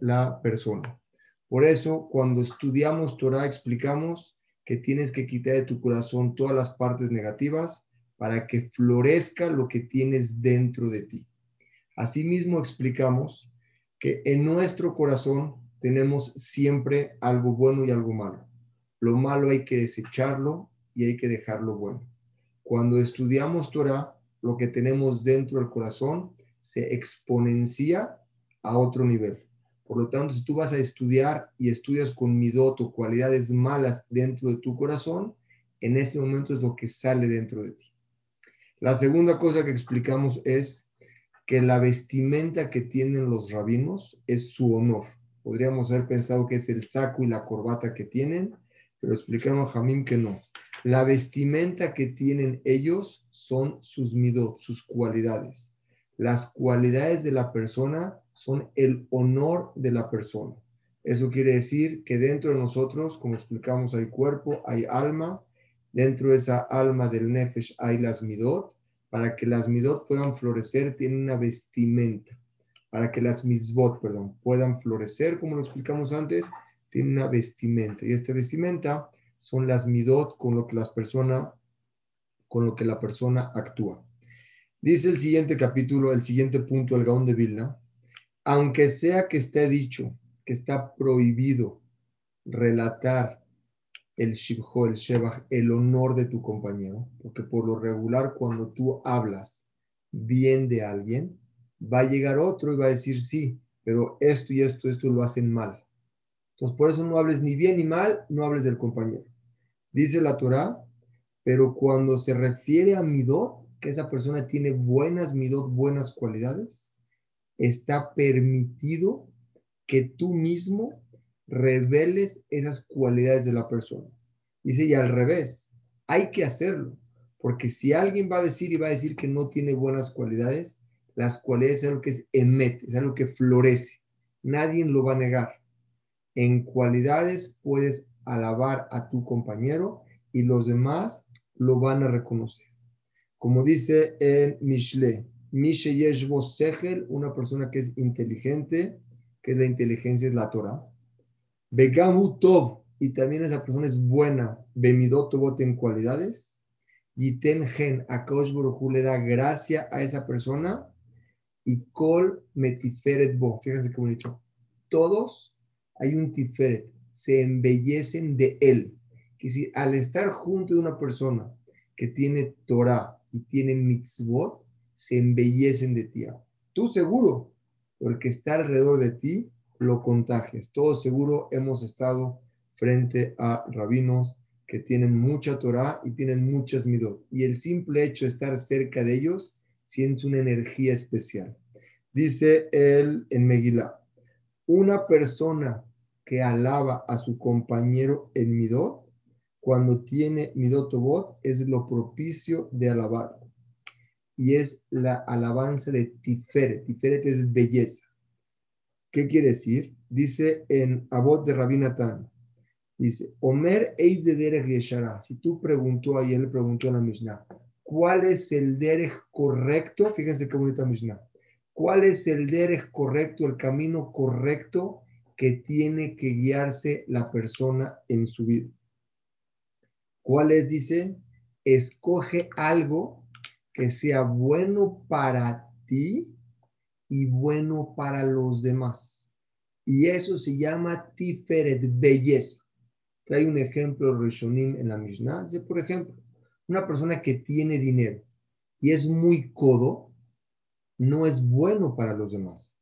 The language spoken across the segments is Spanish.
la persona. Por eso, cuando estudiamos Torah, explicamos que tienes que quitar de tu corazón todas las partes negativas para que florezca lo que tienes dentro de ti. Asimismo, explicamos que en nuestro corazón tenemos siempre algo bueno y algo malo. Lo malo hay que desecharlo y hay que dejarlo bueno. Cuando estudiamos Torah, lo que tenemos dentro del corazón se exponencia a otro nivel. Por lo tanto, si tú vas a estudiar y estudias con midot o cualidades malas dentro de tu corazón, en ese momento es lo que sale dentro de ti. La segunda cosa que explicamos es que la vestimenta que tienen los rabinos es su honor. Podríamos haber pensado que es el saco y la corbata que tienen, pero explicaron a Jamim que no. La vestimenta que tienen ellos son sus midot, sus cualidades. Las cualidades de la persona son el honor de la persona. Eso quiere decir que dentro de nosotros, como explicamos, hay cuerpo, hay alma. Dentro de esa alma del nefesh hay las midot. Para que las midot puedan florecer, tienen una vestimenta. Para que las mitzvot, perdón, puedan florecer, como lo explicamos antes, tienen una vestimenta. Y esta vestimenta son las midot con lo que las personas, con lo que la persona actúa. Dice el siguiente capítulo, el siguiente punto, el Gaón de Vilna, aunque sea que esté dicho que está prohibido relatar el shibho, el shebach, el honor de tu compañero, porque por lo regular cuando tú hablas bien de alguien, va a llegar otro y va a decir sí, pero esto y esto, esto lo hacen mal. Entonces por eso no hables ni bien ni mal, no hables del compañero. Dice la Torah, pero cuando se refiere a midot, que esa persona tiene buenas midot, buenas cualidades, está permitido que tú mismo reveles esas cualidades de la persona. Dice, y al revés, hay que hacerlo, porque si alguien va a decir y va a decir que no tiene buenas cualidades, las cualidades es algo que es emet, es algo que florece. Nadie lo va a negar. En cualidades puedes alabar a tu compañero y los demás lo van a reconocer. Como dice en Mishle, Mishe Yeshbo una persona que es inteligente, que la inteligencia, es la Torah. Begamu Tov, y también esa persona es buena, Bemidot Tobot en cualidades. Y Ten Gen, a le da gracia a esa persona. Y Kol Metiferet Bo, fíjense qué bonito. Todos hay un Tiferet, se embellecen de él. Que si al estar junto de una persona que tiene Torah y tiene mitzvot, se embellecen de ti. Tú seguro, porque está alrededor de ti, lo contagias. Todos seguro hemos estado frente a rabinos que tienen mucha Torah y tienen muchas midot. Y el simple hecho de estar cerca de ellos sientes una energía especial. Dice él en Megillah, una persona que alaba a su compañero en midot, cuando tiene midot es lo propicio de alabar y es la alabanza de Tiferet. Tiferet es belleza. ¿Qué quiere decir? Dice en Abot de Rabinatán, dice, Omer Eis de Derech Yeshara. Si tú preguntó, ayer le preguntó a la Mishnah, ¿cuál es el Derech correcto? Fíjense qué bonita Mishnah. ¿Cuál es el Derech correcto, el camino correcto que tiene que guiarse la persona en su vida? ¿Cuál es? Dice, escoge algo que sea bueno para ti y bueno para los demás. Y eso se llama Tiferet, belleza. Trae un ejemplo Rishonim en la Mishnah. Dice, por ejemplo, una persona que tiene dinero y es muy codo, no es bueno para los demás.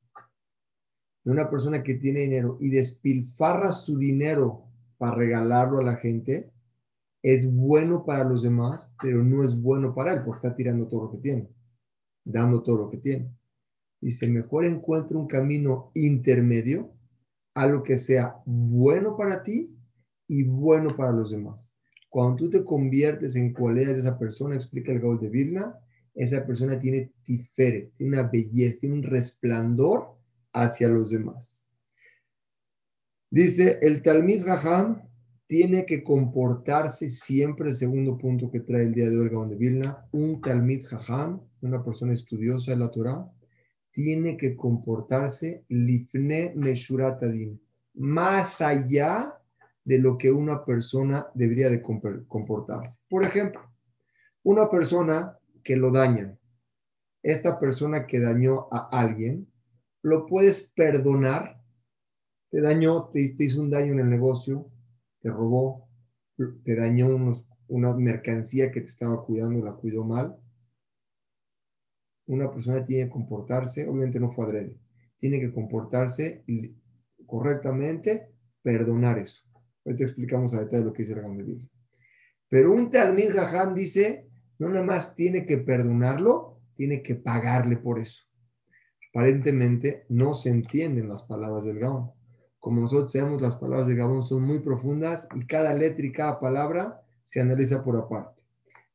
Una persona que tiene dinero y despilfarra su dinero para regalarlo a la gente, es bueno para los demás, pero no es bueno para él, porque está tirando todo lo que tiene, dando todo lo que tiene. Dice, mejor encuentra un camino intermedio, algo que sea bueno para ti y bueno para los demás. Cuando tú te conviertes en cualidades de esa persona, explica el Gaul de Vilna, esa persona tiene tifere, tiene una belleza, tiene un resplandor hacia los demás. Dice el Talmid Raham, tiene que comportarse siempre, el segundo punto que trae el día de hoy el de Vilna, un Talmid Jajam, una persona estudiosa de la Torah, tiene que comportarse lifne meshuratadin, más allá de lo que una persona debería de comportarse. Por ejemplo, una persona que lo dañan, esta persona que dañó a alguien, lo puedes perdonar, te dañó, te, hizo un daño en el negocio, te robó, te dañó una mercancía que te estaba cuidando, la cuidó mal. Una persona tiene que comportarse, obviamente no fue adrede, tiene que comportarse correctamente, perdonar eso. Ahorita explicamos a detalle lo que dice el Biblia. Pero un Talmud Jajam dice, no nada más tiene que perdonarlo, tiene que pagarle por eso. Aparentemente no se entienden las palabras del Gaón. Como nosotros sabemos, las palabras de Gabón son muy profundas y cada letra y cada palabra se analiza por aparte.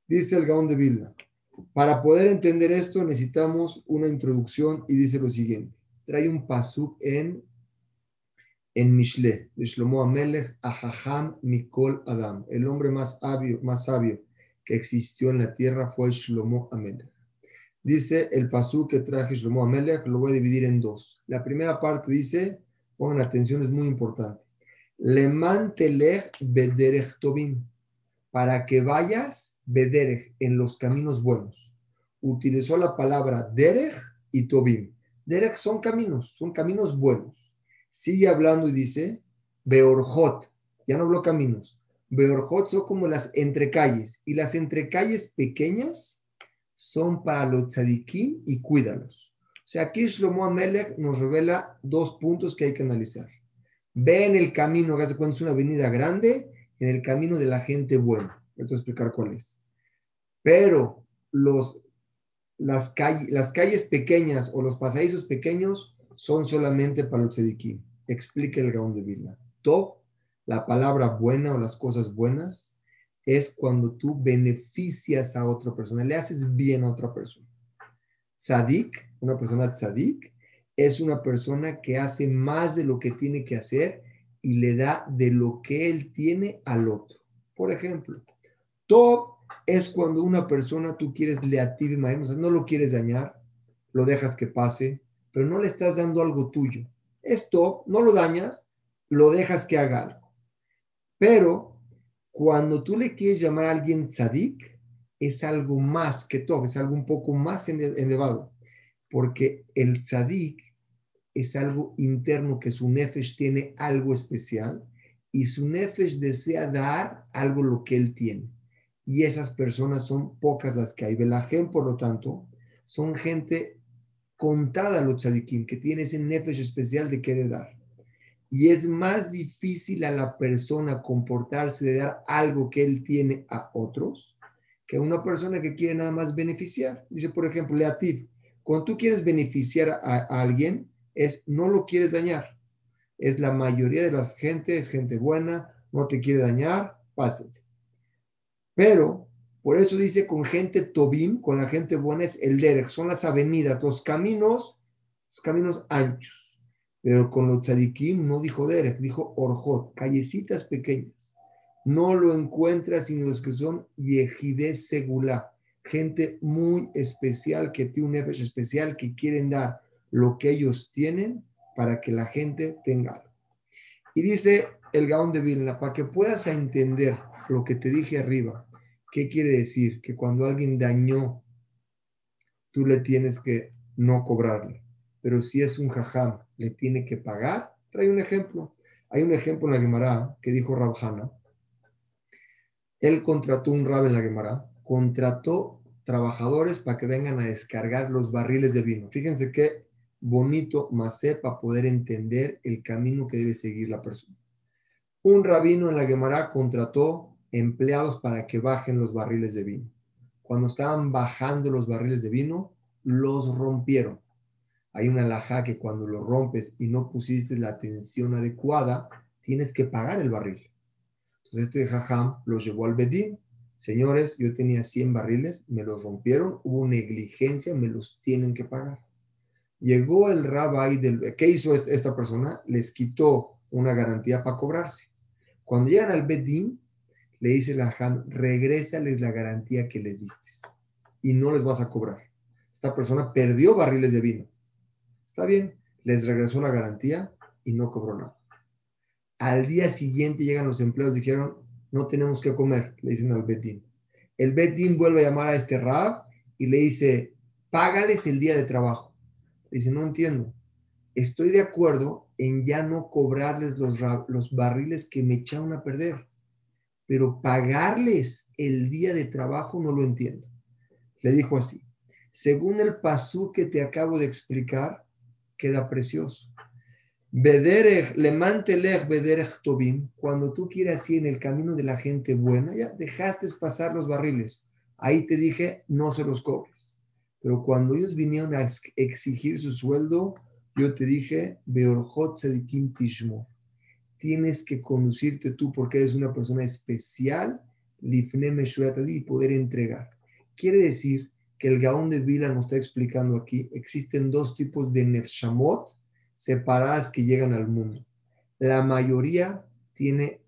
Dice el Gaón de Vilna, para poder entender esto necesitamos una introducción y dice lo siguiente. Trae un pasuk en en Mishle, de Shlomo Amelech, Ahaham Mikol Adam. El hombre más sabio, más sabio que existió en la tierra fue Shlomo Amelech. Dice el pasú que traje Shlomo Amelech, lo voy a dividir en dos. La primera parte dice, pongan atención, es muy importante. Leman telech bederech tobim, para que vayas bederech en los caminos buenos. Utilizó la palabra derech y tobim. Derech son caminos, son caminos buenos sigue hablando y dice, Beorjot, ya no habló caminos, Beorjot son como las entrecalles, y las entrecalles pequeñas son para los tzadikim y cuídalos. Sea, aquí Shlomo Amelech nos revela dos puntos que hay que analizar. Ve en el camino, que hace cuenta es una avenida grande, en el camino de la gente buena. Voy a explicar cuál es. Pero los, las, calles, las calles pequeñas o los pasadizos pequeños son solamente para los tzedikim. Explica el Gaón de Vilna. Top, la palabra buena o las cosas buenas, es cuando tú beneficias a otra persona, le haces bien a otra persona. Tzadik, una persona tzadik, es una persona que hace más de lo que tiene que hacer y le da de lo que él tiene al otro. Por ejemplo, top es cuando una persona tú quieres leativ o sea, no lo quieres dañar, lo dejas que pase, pero no le estás dando algo tuyo. Esto no lo dañas, lo dejas que haga algo. Pero cuando tú le quieres llamar a alguien tzadik, es algo más que todo, es algo un poco más elevado, porque el tzadik es algo interno que su nefesh tiene algo especial y su nefesh desea dar algo lo que él tiene. Y esas personas son pocas las que hay. Belajem, por lo tanto, son gente contada los tzadikim, que tiene ese nefesh especial de querer dar. Y es más difícil a la persona comportarse de dar algo que él tiene a otros que una persona que quiere nada más beneficiar. Dice, por ejemplo, Leativ, cuando tú quieres beneficiar a, alguien, es no lo quieres dañar. Es la mayoría de la gente, es gente buena, no te quiere dañar, pásale. Pero por eso dice con gente Tobim, con la gente buena es el Derek, son las avenidas, los caminos, los caminos anchos. Pero con los tzadikim no dijo Derek, dijo Orjot, callecitas pequeñas. No lo encuentras sino los que son Yehide Segulá, gente muy especial, que tiene un nefesh especial, que quieren dar lo que ellos tienen para que la gente tenga algo. Y dice el Gaón de Vilna, para que puedas entender lo que te dije arriba, ¿Qué quiere decir? Que cuando alguien dañó, tú le tienes que no cobrarle. Pero si es un jajam, le tiene que pagar. Trae un ejemplo. Hay un ejemplo en la Gemara que dijo Rabjana. Él contrató un rab en la Gemara, contrató trabajadores para que vengan a descargar los barriles de vino. Fíjense qué bonito macé para poder entender el camino que debe seguir la persona. Un rabino en la Gemara contrató empleados para que bajen los barriles de vino. Cuando estaban bajando los barriles de vino, los rompieron. Hay una laja que cuando lo rompes y no pusiste la atención adecuada, tienes que pagar el barril. Entonces este jajam los llevó al bedín. Señores, yo tenía 100 barriles, me los rompieron, hubo negligencia, me los tienen que pagar. Llegó el rabbi del... ¿Qué hizo esta persona? Les quitó una garantía para cobrarse. Cuando llegan al bedín, le dice la Ham, regrésales la garantía que les diste y no les vas a cobrar. Esta persona perdió barriles de vino, Está bien, les regresó la garantía y no cobró nada. Al día siguiente llegan los empleados, dijeron, no tenemos que comer, le dicen al Bedín. El Bedín vuelve a llamar a este Rab y le dice, págales el día de trabajo. Le dice, no entiendo. Estoy de acuerdo en ya no cobrarles los, los barriles que me echaron a perder, pero pagarles el día de trabajo no lo entiendo. Le dijo así, según el pasú que te acabo de explicar, queda precioso. Bederech, lemantelech bederech tobim, cuando tú quieras ir en el camino de la gente buena, ya dejaste pasar los barriles. Ahí te dije, no se los cobres. Pero cuando ellos vinieron a exigir su sueldo, yo te dije, Beorjot Sedikim Tishmo, tienes que conducirte tú porque eres una persona especial, Lifne y poder entregar. Quiere decir que el Gaón de Vila nos está explicando aquí, existen dos tipos de Nefshamot separadas que llegan al mundo. La mayoría tiene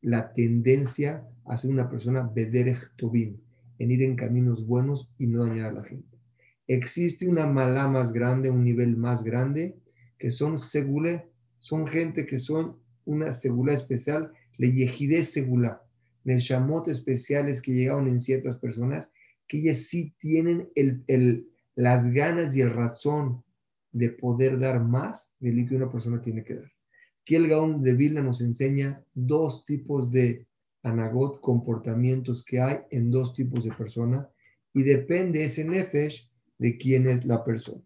la tendencia a ser una persona Bederech Tobim, en ir en caminos buenos y no dañar a la gente. Existe una mala más grande, un nivel más grande, que son segule, son gente que son una segula especial, le yejide segula, neshamot especiales que llegaron en ciertas personas, que ellas sí tienen el, las ganas y el razón de poder dar más de lo que una persona tiene que dar. Aquí el de Vilna nos enseña dos tipos de anagot, comportamientos que hay en dos tipos de persona y depende ese nefesh de quién es la persona.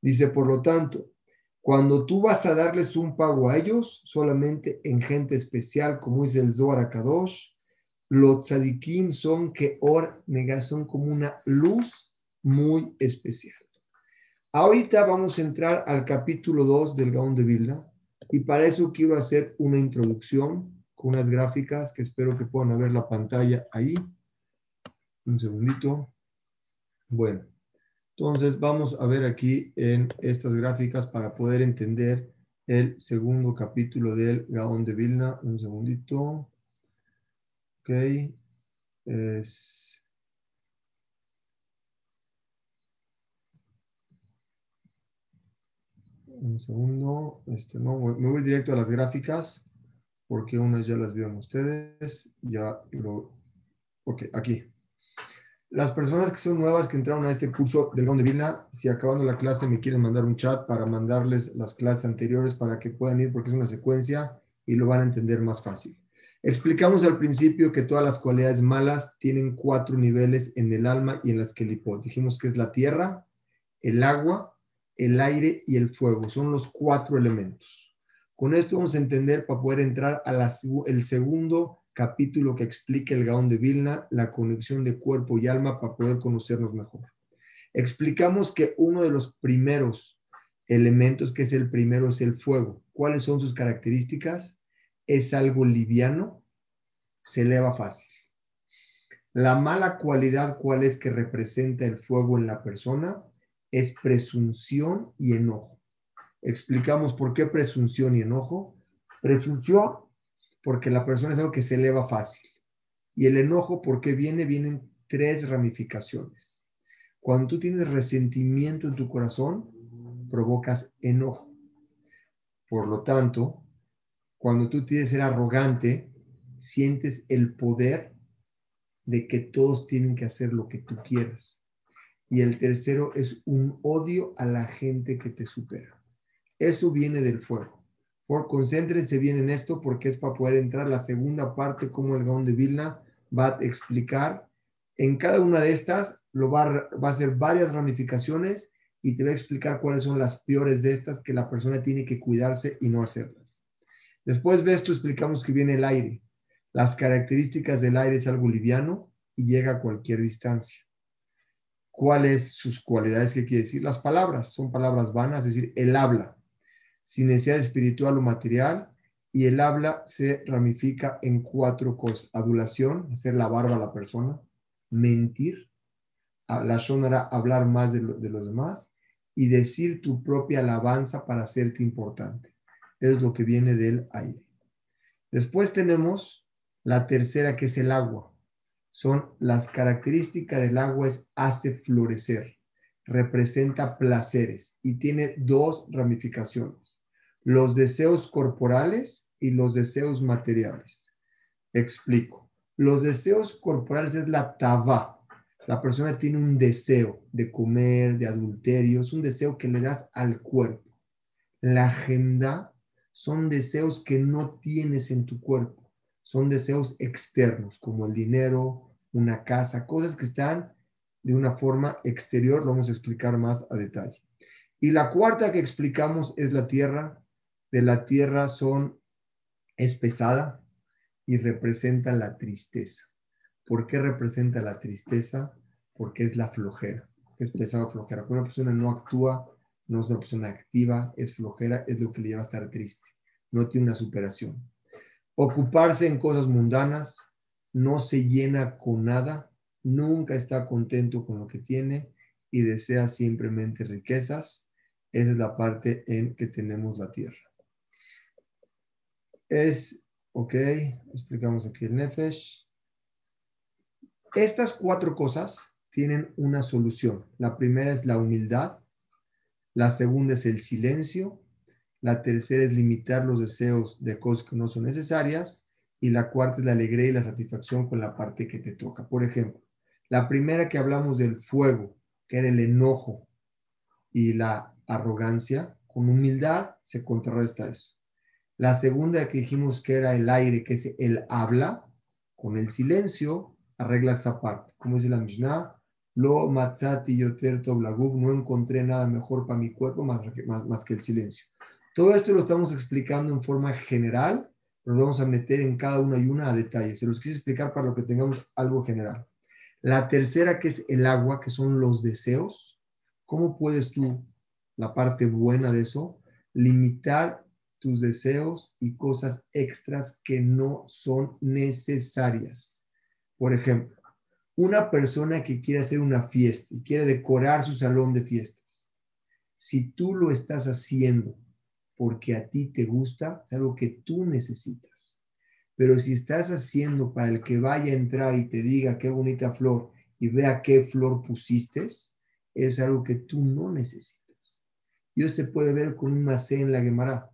Dice, por lo tanto, cuando tú vas a darles un pago a ellos, solamente en gente especial, como dice el Zohar Kadosh, los tzadikim son que or son como una luz muy especial. Ahorita vamos a entrar al capítulo 2 del Gaón de Vilna y para eso quiero hacer una introducción con unas gráficas que espero que puedan ver la pantalla ahí. Un segundito. Bueno, entonces vamos a ver aquí en estas gráficas para poder entender el segundo capítulo del Gaón de Vilna. Un segundito. Ok. Es Un segundo. Este, no, me voy directo a las gráficas porque unas ya las vieron ustedes. Ya lo. Ok, aquí. Las personas que son nuevas que entraron a este curso del Gaon de Vilna, si acabando la clase me quieren mandar un chat para mandarles las clases anteriores para que puedan ir porque es una secuencia y lo van a entender más fácil. Explicamos al principio que todas las cualidades malas tienen cuatro niveles en el alma y en las que Dijimos que es la tierra, el agua, el aire y el fuego. Son los cuatro elementos. Con esto vamos a entender para poder entrar al segundo capítulo que explica el Gaón de Vilna, la conexión de cuerpo y alma para poder conocernos mejor. Explicamos que uno de los primeros elementos, que es el primero, es el fuego. ¿Cuáles son sus características? Es algo liviano, se eleva fácil. La mala cualidad, ¿cuál es que representa el fuego en la persona? Es presunción y enojo. Explicamos por qué presunción y enojo. Presunción, porque la persona es algo que se eleva fácil. Y el enojo, porque viene? Vienen tres ramificaciones. Cuando tú tienes resentimiento en tu corazón, provocas enojo. Por lo tanto, cuando tú tienes ser arrogante, sientes el poder de que todos tienen que hacer lo que tú quieras y el tercero es un odio a la gente que te supera. Eso viene del fuego. Por concéntrense bien en esto porque es para poder entrar la segunda parte como el Gaón de Vilna va a explicar. En cada una de estas lo va va a hacer varias ramificaciones y te va a explicar cuáles son las peores de estas que la persona tiene que cuidarse y no hacerlas. Después de esto explicamos que viene el aire. Las características del aire es algo liviano y llega a cualquier distancia cuáles sus cualidades, qué quiere decir. Las palabras son palabras vanas, es decir, el habla, sin necesidad espiritual o material, y el habla se ramifica en cuatro cosas. Adulación, hacer la barba a la persona, mentir, la sonara hablar más de, de los demás, y decir tu propia alabanza para hacerte importante. Es lo que viene del aire. Después tenemos la tercera, que es el agua son las características del agua es hace florecer. representa placeres y tiene dos ramificaciones, los deseos corporales y los deseos materiales. Explico. Los deseos corporales es la taba. La persona tiene un deseo de comer, de adulterio, es un deseo que le das al cuerpo. La agenda son deseos que no tienes en tu cuerpo, son deseos externos, como el dinero, una casa, cosas que están de una forma exterior, lo vamos a explicar más a detalle. Y la cuarta que explicamos es la tierra. De la tierra son, es pesada y representa la tristeza. ¿Por qué representa la tristeza? Porque es la flojera. Es pesada flojera. Cuando una persona no actúa, no es una persona activa, es flojera, es lo que le lleva a estar triste. No tiene una superación. Ocuparse en cosas mundanas, no se llena con nada, nunca está contento con lo que tiene y desea simplemente riquezas. Esa es la parte en que tenemos la tierra. Es, ok, explicamos aquí el Nefesh. Estas cuatro cosas tienen una solución. La primera es la humildad, la segunda es el silencio, la tercera es limitar los deseos de cosas que no son necesarias y la cuarta es la alegría y la satisfacción con la parte que te toca. Por ejemplo, la primera que hablamos del fuego, que era el enojo y la arrogancia, con humildad se contrarresta eso. La segunda que dijimos que era el aire, que es el habla, con el silencio arregla esa parte. Como dice la Mishnah, lo matzati yoter no encontré nada mejor para mi cuerpo más que, más, que el silencio. Todo esto lo estamos explicando en forma general, pero lo vamos a meter en cada una y una a detalle. Se los quise explicar para lo que tengamos algo general. La tercera, que es el agua, que son los deseos. ¿Cómo puedes tú, la parte buena de eso, limitar tus deseos y cosas extras que no son necesarias? Por ejemplo, una persona que quiere hacer una fiesta y quiere decorar su salón de fiestas, si tú lo estás haciendo porque a ti te gusta, es algo que tú necesitas pero si estás haciendo para el que vaya a entrar y te diga qué bonita flor y vea qué flor pusiste, es algo que tú no necesitas. Y eso se puede ver con un macé en la Gemara,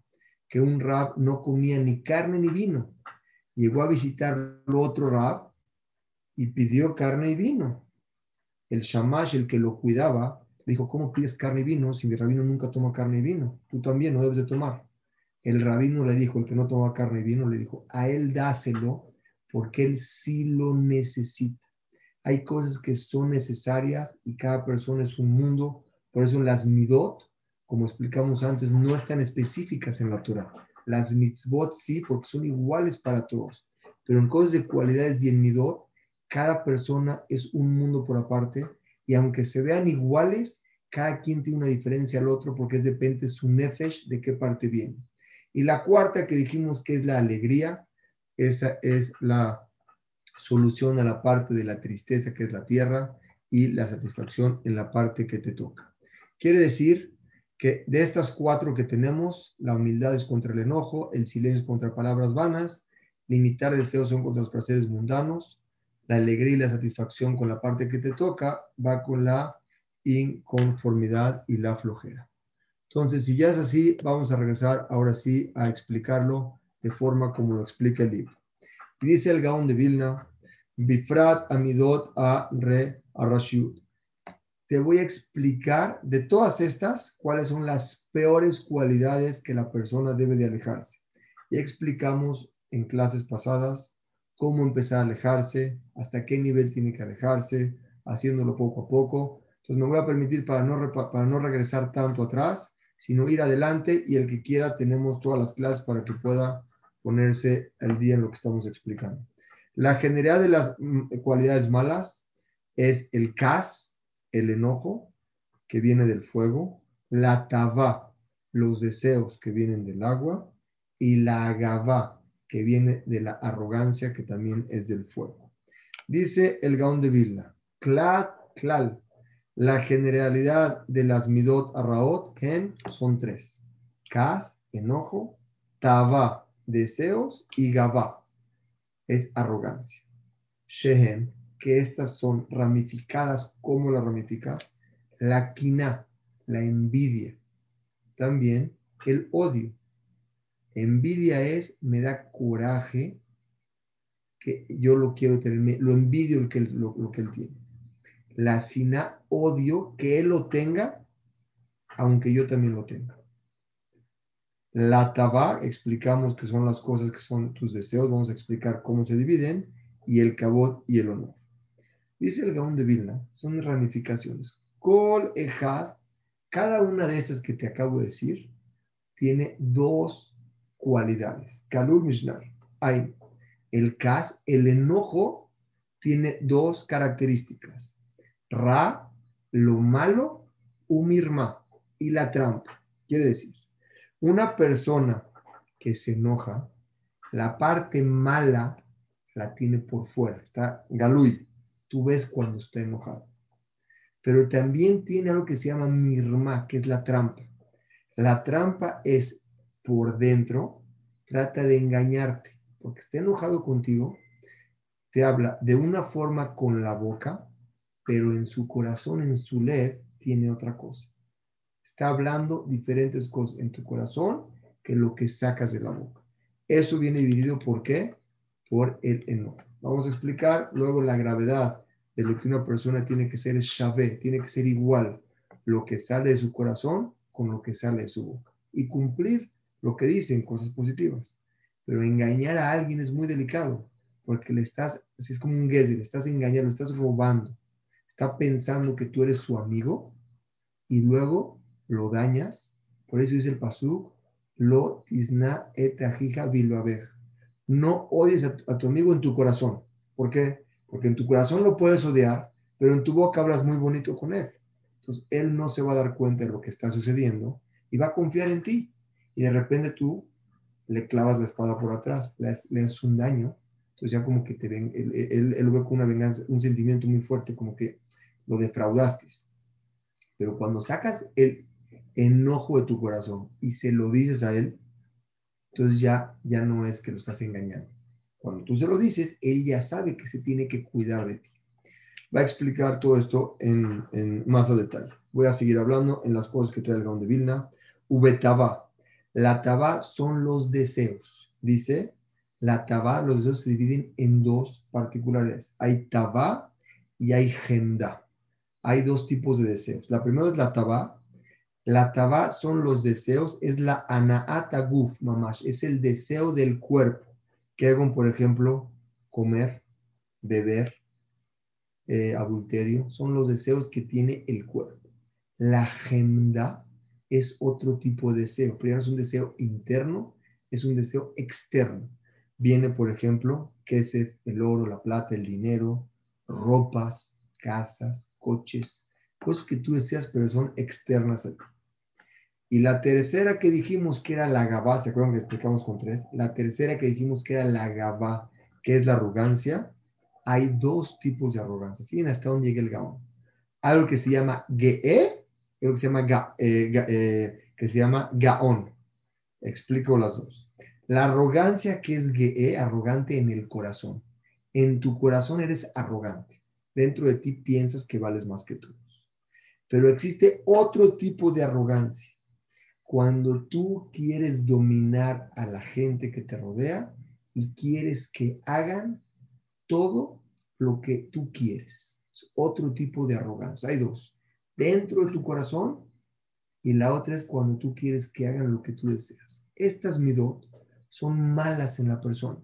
que un rab no comía ni carne ni vino. Llegó a visitar otro rab y pidió carne y vino. El shamash, el que lo cuidaba, dijo, ¿cómo pides carne y vino si mi rabino nunca toma carne y vino? Tú también no debes de tomar el rabino le dijo, el que no toma carne y vino, le dijo, a él dáselo porque él sí lo necesita. Hay cosas que son necesarias y cada persona es un mundo. Por eso las midot, como explicamos antes, no están específicas en la Torah. Las mitzvot sí, porque son iguales para todos. Pero en cosas de cualidades y en midot, cada persona es un mundo por aparte. Y aunque se vean iguales, cada quien tiene una diferencia al otro porque es depende su nefesh de qué parte viene. Y la cuarta que dijimos que es la alegría, esa es la solución a la parte de la tristeza que es la tierra y la satisfacción en la parte que te toca. Quiere decir que de estas cuatro que tenemos, la humildad es contra el enojo, el silencio contra palabras vanas, limitar deseos son contra los placeres mundanos, la alegría y la satisfacción con la parte que te toca va con la inconformidad y la flojera. Entonces, si ya es así, vamos a regresar ahora sí a explicarlo de forma como lo explica el libro. dice el Gaón de Vilna, Bifrat Amidot a Re Arashiut. Te voy a explicar de todas estas cuáles son las peores cualidades que la persona debe de alejarse. Ya explicamos en clases pasadas cómo empezar a alejarse, hasta qué nivel tiene que alejarse, haciéndolo poco a poco. Entonces me voy a permitir para no, para no regresar tanto atrás, sino ir adelante y el que quiera tenemos todas las clases para que pueda ponerse al día en lo que estamos explicando. La generalidad de las mm, cualidades malas es el cas, el enojo, que viene del fuego, la tava, los deseos que vienen del agua, y la agava, que viene de la arrogancia, que también es del fuego. Dice el Gaón de Vilna, klal, klal, la generalidad de las midot arraot en son tres. Kas, enojo, tava, deseos y gaba, es arrogancia. Shehem, que estas son ramificadas, ¿cómo la ramifica? la quina, la envidia, también el odio. Envidia es, me da coraje que yo lo quiero tener, lo envidio lo que, lo, que él tiene. La sina, odio que él lo tenga, aunque yo también lo tenga. La tabá, explicamos que son las cosas que son tus deseos, vamos a explicar cómo se dividen, y el cabot y el honor. Dice el Gaón de Vilna, son ramificaciones. Kol Ejad, cada una de estas que te acabo de decir, tiene dos cualidades. Kalur Mishnai. Hay el Kas, el enojo, tiene dos características. Ra, lo malo, Umirma, y la trampa. Quiere decir, una persona que se enoja, la parte mala la tiene por fuera, está galui. Tú ves cuando está enojado. Pero también tiene algo que se llama mirma, que es la trampa. La trampa es por dentro, trata de engañarte, porque está enojado contigo, te habla de una forma con la boca, pero en su corazón, en su led, tiene otra cosa. Está hablando diferentes cosas en tu corazón que lo que sacas de la boca. Eso viene dividido por qué? Por el enojo. Vamos a explicar luego la gravedad de lo que una persona tiene que ser shavé, tiene que ser igual lo que sale de su corazón con lo que sale de su boca y cumplir lo que dicen, cosas positivas. Pero engañar a alguien es muy delicado porque le estás, si es como un le estás engañando, estás robando, está pensando que tú eres su amigo y luego lo dañas. Por eso dice el pasú, lo tisna et No odies a, a tu amigo en tu corazón. ¿Por qué? Porque en tu corazón lo puedes odiar, pero en tu boca hablas muy bonito con él. Entonces, él no se va a dar cuenta de lo que está sucediendo y va a confiar en ti. Y de repente tú le clavas la espada por atrás, le, haces un daño. Entonces ya como que te ven, él, él, ve con una venganza, un sentimiento muy fuerte, como que lo defraudaste. Pero cuando sacas el enojo de tu corazón y se lo dices a él, entonces ya, ya no es que lo estás engañando. Cuando tú se lo dices, él ya sabe que se tiene que cuidar de ti. Va a explicar todo esto en, más a detalle. Voy a seguir hablando en las cosas que trae el Gaón de Vilna. Ubetaba. La taba son los deseos. Dice, la taba, los deseos se dividen en dos particulares. Hay taba y hay genda. Hay dos tipos de deseos. La primera es la taba. La taba son los deseos, es la anaata guf, mamash, es el deseo del cuerpo que hagan, por ejemplo, comer, beber, eh, adulterio, son los deseos que tiene el cuerpo. La agenda es otro tipo de deseo. Primero es un deseo interno, es un deseo externo. Viene, por ejemplo, que es el oro, la plata, el dinero, ropas, casas, coches, cosas que tú deseas, pero son externas a ti. Y la tercera que dijimos que era la gabá, ¿se acuerdan que explicamos con tres? La tercera que dijimos que era la gabá, que es la arrogancia. Hay dos tipos de arrogancia. Fíjense hasta dónde llega el gaón. Algo que se llama ge'e algo que se llama, ga, eh, eh, que se llama gaón. Explico las dos. La arrogancia que es ge'e, arrogante en el corazón. En tu corazón eres arrogante. Dentro de ti piensas que vales más que todos. Pero existe otro tipo de arrogancia cuando tú quieres dominar a la gente que te rodea y quieres que hagan todo lo que tú quieres. Es otro tipo de arrogancia. Hay dos. Dentro de tu corazón y la otra es cuando tú quieres que hagan lo que tú deseas. Estas midot son malas en la persona.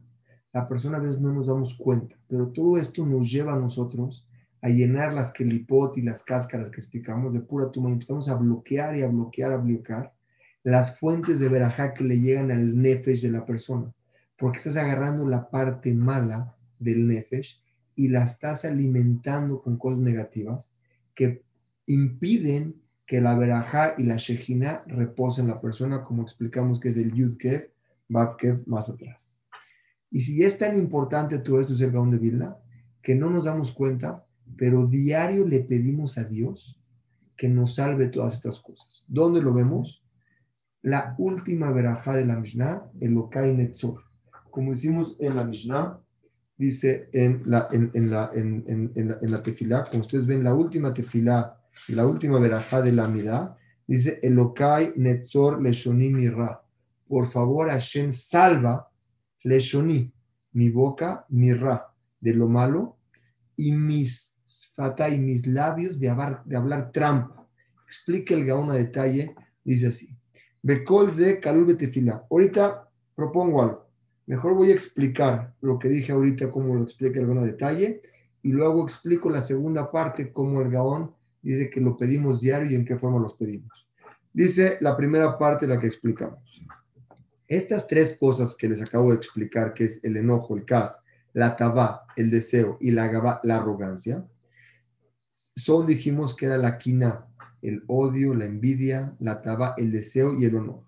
La persona a veces no nos damos cuenta, pero todo esto nos lleva a nosotros a llenar las kelipot y las cáscaras que explicamos de pura tuma y empezamos a bloquear y a bloquear, a bloquear las fuentes de verajá que le llegan al nefesh de la persona, porque estás agarrando la parte mala del nefesh y la estás alimentando con cosas negativas que impiden que la verajá y la shejina reposen en la persona, como explicamos que es el yudkev, babkev más atrás. Y si es tan importante todo esto, Gaón de Vilna, que no nos damos cuenta, pero diario le pedimos a Dios que nos salve todas estas cosas. ¿Dónde lo vemos? la última verajá de la Mishnah, el Okai Netzor. Como decimos en la Mishnah, dice en la, en, la, en, en, la, en la tefilá, como ustedes ven, la última tefilá la última verajá de la Midá, dice Elokai Netzor Leshoni Mirra. Por favor, Hashem, salva Leshoni, mi boca, Mirra, de lo malo, y mis y mis labios de hablar, de hablar trampa. Explica el Gaón a detalle, dice así. Bekol ze kalul Ahorita propongo algo. Mejor voy a explicar lo que dije ahorita, cómo lo explica el Gaón a detalle, y luego explico la segunda parte, cómo el Gaón dice que lo pedimos diario y en qué forma los pedimos. Dice la primera parte, la que explicamos. Estas tres cosas que les acabo de explicar, que es el enojo, el cas, la tabá, el deseo y la la arrogancia, son, dijimos que era la quina, el odio, la envidia, la tabá, el deseo y el honor.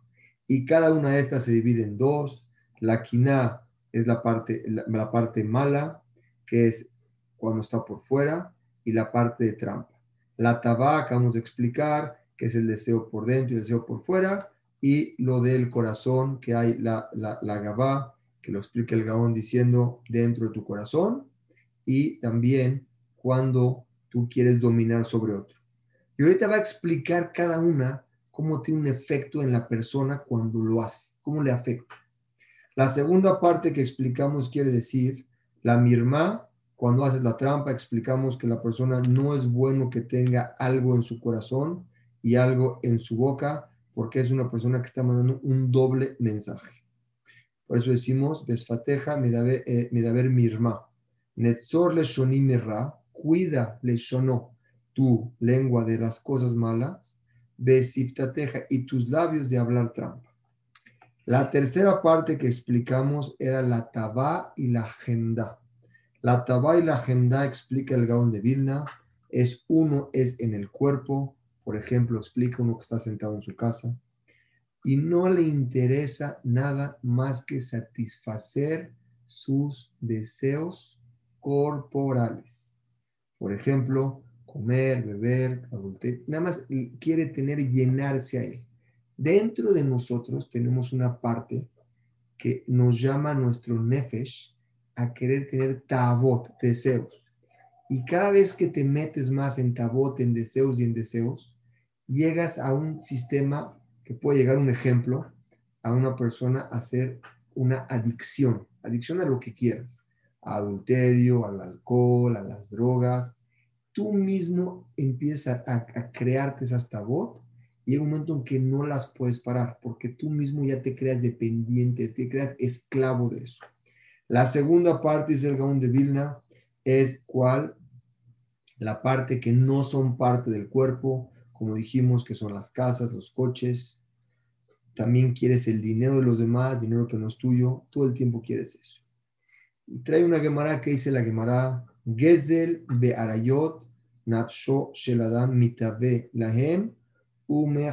Y cada una de estas se divide en dos. La quina es la parte, la parte mala, que es cuando está por fuera, y la parte de trampa. La tabá, acabamos de explicar, que es el deseo por dentro y el deseo por fuera, y lo del corazón, que hay la, la, la gabá, que lo explica el Gaón diciendo dentro de tu corazón, y también cuando tú quieres dominar sobre otro. Y ahorita va a explicar cada una cómo tiene un efecto en la persona cuando lo hace, cómo le afecta. La segunda parte que explicamos quiere decir la mirma cuando haces la trampa, explicamos que la persona no es bueno que tenga algo en su corazón y algo en su boca, porque es una persona que está mandando un doble mensaje. Por eso decimos, desfateja medaber eh, mirma. Netzor le shoni mirra, cuida le shonó tu lengua de las cosas malas, besiftateja y tus labios de hablar trampa. La tercera parte que explicamos era la tabá y la agenda. La Tabá y la Gemda explica el Gaón de Vilna. Es uno, es en el cuerpo. Por ejemplo, explica uno que está sentado en su casa. Y no le interesa nada más que satisfacer sus deseos corporales. Por ejemplo, comer, beber, adulterio. Nada más quiere tener llenarse a él. Dentro de nosotros tenemos una parte que nos llama nuestro nefesh, a querer tener tabot, deseos. Y cada vez que te metes más en tabot, en deseos y en deseos, llegas a un sistema que puede llegar un ejemplo a una persona a hacer una adicción, adicción a lo que quieras, a adulterio, al alcohol, a las drogas. Tú mismo empiezas a, a crearte esas tabot y llega un momento en que no las puedes parar porque tú mismo ya te creas dependiente, te creas esclavo de eso. La segunda parte, es el Gaón de Vilna, es cuál? La parte que no son parte del cuerpo, como dijimos, que son las casas, los coches. También quieres el dinero de los demás, dinero que no es tuyo. Todo el tiempo quieres eso. Y trae una Gemara que dice la Gemara, Gezel be arayot nafsho sheladam mitave lahem ume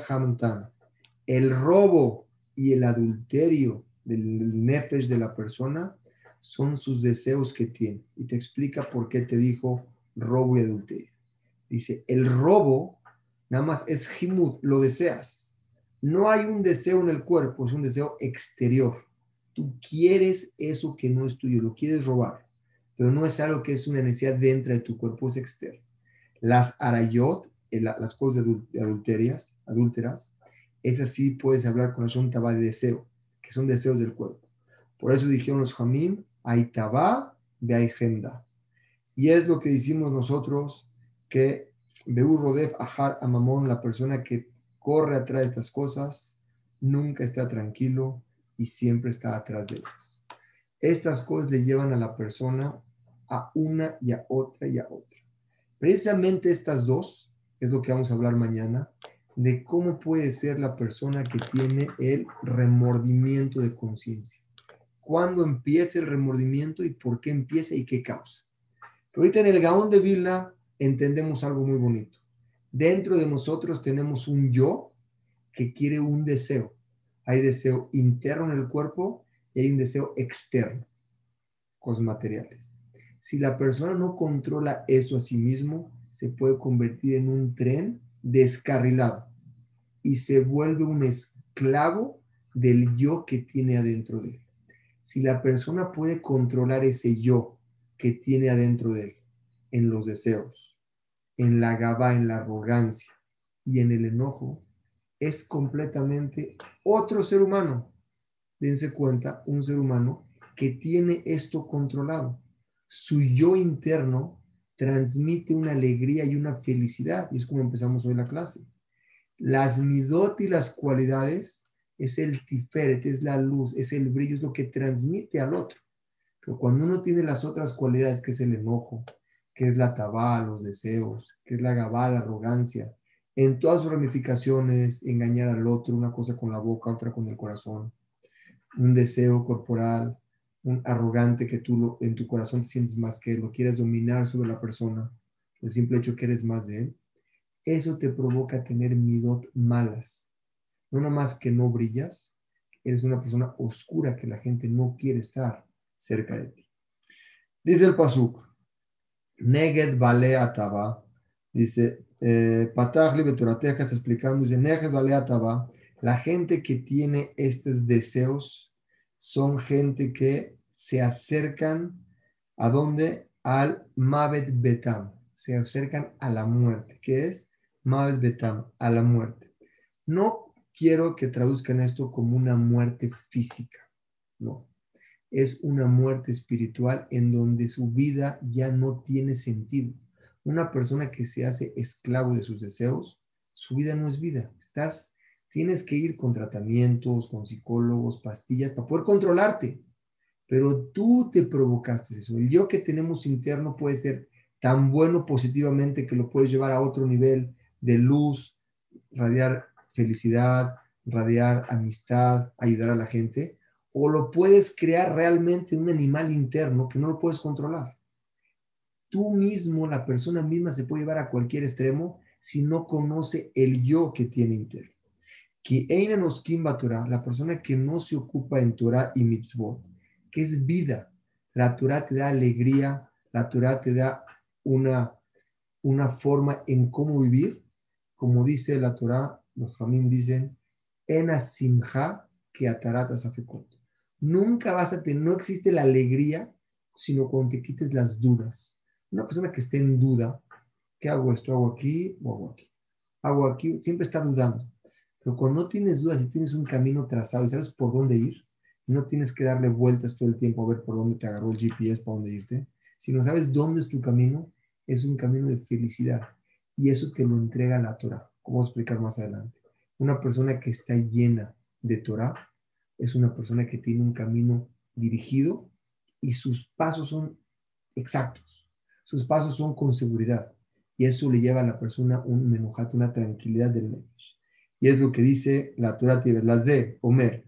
El robo y el adulterio del nefesh de la persona son sus deseos que tiene. Y te explica por qué te dijo robo y adulterio. Dice, el robo nada más es himut, lo deseas. No hay un deseo en el cuerpo, es un deseo exterior. Tú quieres eso que no es tuyo, lo quieres robar, pero no es algo que es una necesidad dentro de tu cuerpo, es externo. Las arayot, las cosas adulterias, adúlteras, esas sí puedes hablar con la shontaba de deseo, que son deseos del cuerpo. Por eso dijeron los jamim, Aitaba agenda Y es lo que decimos nosotros que Beur Rodef Ahar Amamón, la persona que corre atrás de estas cosas, nunca está tranquilo y siempre está atrás de ellas. Estas cosas le llevan a la persona a una y a otra y a otra. Precisamente estas dos es lo que vamos a hablar mañana, de cómo puede ser la persona que tiene el remordimiento de conciencia cuándo empieza el remordimiento y por qué empieza y qué causa. Pero ahorita en el Gaón de Vilna entendemos algo muy bonito. Dentro de nosotros tenemos un yo que quiere un deseo. Hay deseo interno en el cuerpo y hay un deseo externo, cosas materiales. Si la persona no controla eso a sí mismo, se puede convertir en un tren descarrilado y se vuelve un esclavo del yo que tiene adentro de él si la persona puede controlar ese yo que tiene adentro de él, en los deseos, en la gaba, en la arrogancia y en el enojo, es completamente otro ser humano. Dense cuenta, un ser humano que tiene esto controlado. Su yo interno transmite una alegría y una felicidad. Y es como empezamos hoy la clase. Las midot y las cualidades es el tiferet, es la luz, es el brillo, es lo que transmite al otro. Pero cuando uno tiene las otras cualidades, que es el enojo, que es la tabá, los deseos, que es la gabá, la arrogancia, en todas sus ramificaciones, engañar al otro, una cosa con la boca, otra con el corazón, un deseo corporal, un arrogante que tú en tu corazón te sientes más que él, lo quieres dominar sobre la persona, el simple hecho que eres más de él, eso te provoca tener midot malas. No nada más que no brillas, eres una persona oscura que la gente no quiere estar cerca de ti. Dice el Pasuk, Neged Vale Ataba, dice, eh, Patahli Beturateja está explicando, dice, Neged Vale Ataba, la gente que tiene estos deseos son gente que se acercan a dónde? Al Mavet Betam, se acercan a la muerte, que es Mavet Betam, a la muerte. No quiero que traduzcan esto como una muerte física, no es una muerte espiritual en donde su vida ya no tiene sentido. Una persona que se hace esclavo de sus deseos, su vida no es vida. Estás, tienes que ir con tratamientos, con psicólogos, pastillas para poder controlarte. Pero tú te provocaste eso. El yo que tenemos interno puede ser tan bueno positivamente que lo puedes llevar a otro nivel de luz, radiar felicidad, radiar amistad, ayudar a la gente o lo puedes crear realmente un animal interno que no lo puedes controlar. Tú mismo, la persona misma se puede llevar a cualquier extremo si no conoce el yo que tiene interno. la persona que no se ocupa en Torah y mitzvot, que es vida. La Torah te da alegría, la Torah te da una, una forma en cómo vivir. Como dice la Torah, los jamín dicen, en simha que ataratas afekot. Nunca vas a tener, no existe la alegría, sino cuando te quites las dudas. Una persona que esté en duda, ¿qué hago esto? ¿Hago aquí o hago aquí? Hago aquí, siempre está dudando. Pero cuando no tienes dudas y tienes un camino trazado y sabes por dónde ir, y no tienes que darle vueltas todo el tiempo a ver por dónde te agarró el GPS, para dónde irte, sino sabes dónde es tu camino, es un camino de felicidad. Y eso te lo entrega la Torah. Como voy a explicar más adelante. Una persona que está llena de Torah es una persona que tiene un camino dirigido y sus pasos son exactos. Sus pasos son con seguridad. Y eso le lleva a la persona un menujat, una tranquilidad del nefesh. Y es lo que dice la Torah las de Omer.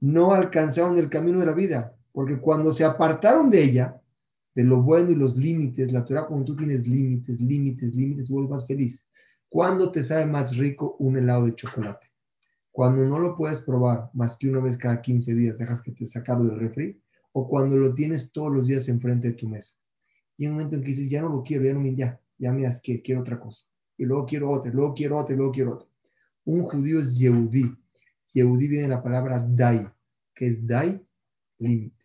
No alcanzaron el camino de la vida, porque cuando se apartaron de ella, de lo bueno y los límites, la Torah, cuando tú tienes límites, límites, límites, vuelves más feliz. ¿Cuándo te sabe más rico un helado de chocolate? Cuando no lo puedes probar más que una vez cada 15 días, dejas que te sacarlo del refri, o cuando lo tienes todos los días enfrente de tu mesa. Y en un momento en que dices, ya no lo quiero, ya no me, ya, ya me asqué, quiero otra cosa. Y luego quiero otra, luego quiero otra, luego quiero otra. Un judío es Yehudí. Yehudí viene de la palabra dai, que es dai, límite.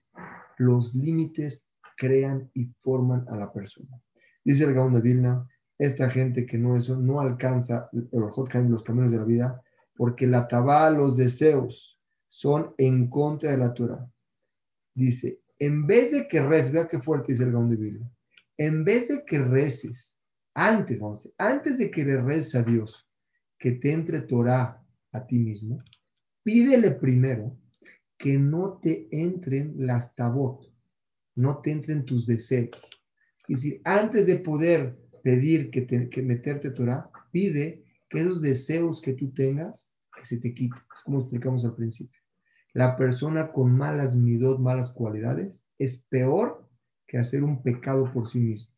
Los límites crean y forman a la persona. Dice el Gaón de Vilna, esta gente que no, eso, no alcanza el los caminos de la vida, porque la tabá, los deseos, son en contra de la Torah. Dice, en vez de que reces, vea qué fuerte dice el Gaón de Biblia, en vez de que reces, antes, vamos, antes de que le reces a Dios, que te entre Torah a ti mismo, pídele primero que no te entren las tabot, no te entren tus deseos. Es decir, antes de poder pedir que, te, que meterte Torah, pide que esos deseos que tú tengas se te quite. Es como explicamos al principio. La persona con malas midot, malas cualidades, es peor que hacer un pecado por sí mismo.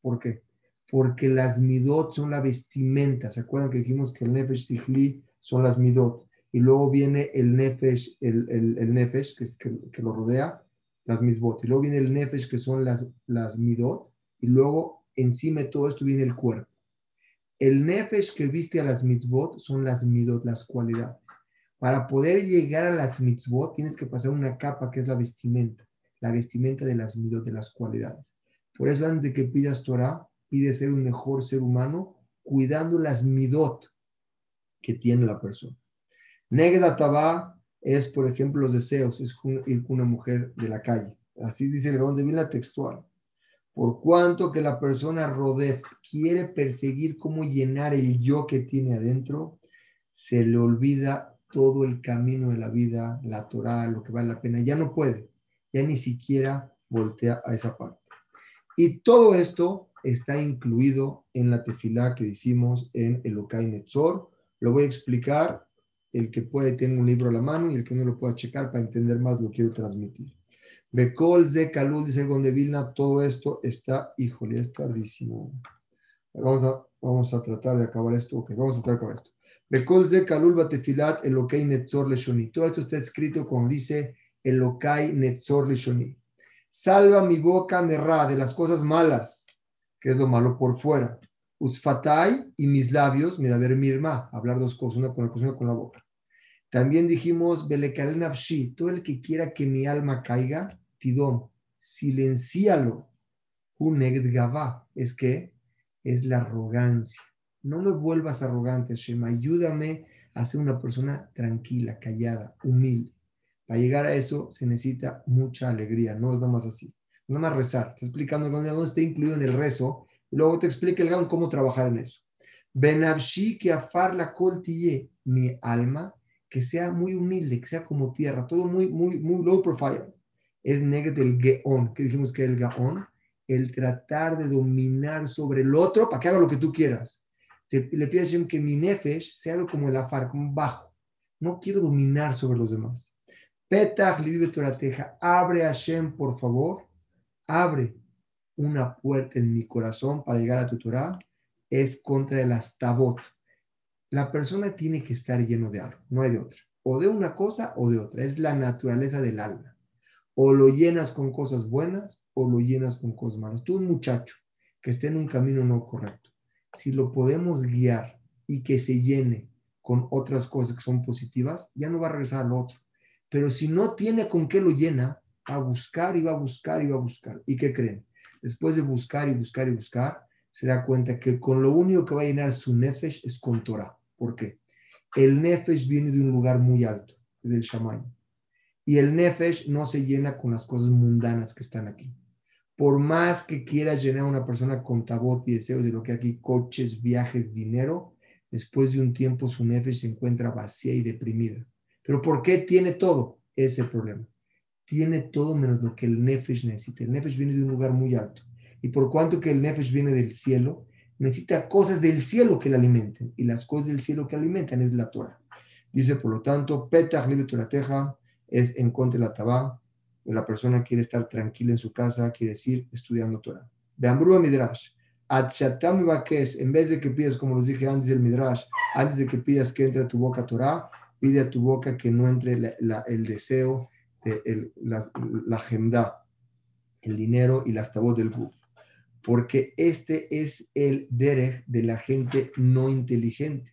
¿Por qué? Porque las midot son la vestimenta. ¿Se acuerdan que dijimos que el nefesh tichli son las midot? Y luego viene el nefesh, el, el, nefesh que, que, lo rodea, las midot. Y luego viene el nefesh que son las, las midot. Y luego encima de todo esto viene el cuerpo. El nefesh que viste a las mitzvot son las midot, las cualidades. Para poder llegar a las mitzvot tienes que pasar una capa que es la vestimenta, la vestimenta de las midot, de las cualidades. Por eso antes de que pidas Torah, pide ser un mejor ser humano cuidando las midot que tiene la persona. Negda Tabá es, por ejemplo, los deseos, es ir con una mujer de la calle. Así dice el Gaón de la textual. Por cuanto que la persona Rodef quiere perseguir cómo llenar el yo que tiene adentro, se le olvida todo el camino de la vida, la Torah, lo que vale la pena. Ya no puede, ya ni siquiera voltea a esa parte. Y todo esto está incluido en la tefilá que hicimos en el Okai Netzor. Lo voy a explicar. El que puede tener un libro a la mano y el que no lo pueda checar para entender más lo quiero transmitir. Bekol de Kalul, dice Gonde Vilna, todo esto está, híjole, es tardísimo. Vamos a, vamos a tratar de acabar esto. Ok, vamos a tratar de acabar esto. Bekol de Kalul Batefilat, Elokai Netzor Leshoni. Todo esto está escrito como dice Elokai Netzor Leshoni. Salva mi boca merra de las cosas malas, que es lo malo por fuera. Usfatai y mis labios, me da ver mirma, hablar dos cosas, una con la cosa, con la boca. También dijimos, Belekal Nafshi, todo el que quiera que mi alma caiga, Tidom, silencialo. Un gava, es que es la arrogancia. No me vuelvas arrogante, Hashem. Ayúdame a ser una persona tranquila, callada, humilde. Para llegar a eso se necesita mucha alegría, no es nada más así. Nada más rezar. Te explicando dónde, está incluido en el rezo. Luego te explica el GAN cómo trabajar en eso. Benabshi que afar la coltille, mi alma, que sea muy humilde, que sea como tierra, todo muy, muy, muy low profile. Es negro del geón. ¿Qué dijimos que el geón? El tratar de dominar sobre el otro para que haga lo que tú quieras. Te, le pido a que mi nefesh sea algo como el afar, como bajo. No quiero dominar sobre los demás. Petach vive Torateja. Abre a Hashem, por favor. Abre una puerta en mi corazón para llegar a tu Torah. Es contra el astabot. La persona tiene que estar lleno de algo, no hay de otra. O de una cosa o de otra. Es la naturaleza del alma. O lo llenas con cosas buenas o lo llenas con cosas malas. Tú, un muchacho que esté en un camino no correcto, si lo podemos guiar y que se llene con otras cosas que son positivas, ya no va a regresar al otro. Pero si no tiene con qué lo llena, va a buscar y va a buscar y va a buscar. ¿Y qué creen? Después de buscar y buscar y buscar, se da cuenta que con lo único que va a llenar su nefesh es con Torah. ¿Por qué? El nefesh viene de un lugar muy alto, es el Shamay. Y el nefesh no se llena con las cosas mundanas que están aquí. Por más que quiera llenar a una persona con tabot y deseos de lo que aquí, coches, viajes, dinero, después de un tiempo su nefesh se encuentra vacía y deprimida. Pero ¿por qué tiene todo? Ese problema. Tiene todo menos lo que el Nefesh necesita. El Nefesh viene de un lugar muy alto. Y por cuanto que el Nefesh viene del cielo, necesita cosas del cielo que le alimenten. Y las cosas del cielo que alimentan es la Torah. Dice, por lo tanto, Libre Teja es en contra de la Tabá. La persona quiere estar tranquila en su casa, quiere decir estudiando Torah. De Ambruba Midrash. Atchatam en vez de que pidas, como los dije antes del Midrash, antes de que pidas que entre a tu boca Torah, pide a tu boca que no entre el deseo, de la, la el dinero y las tabot del guf. Porque este es el derech de la gente no inteligente.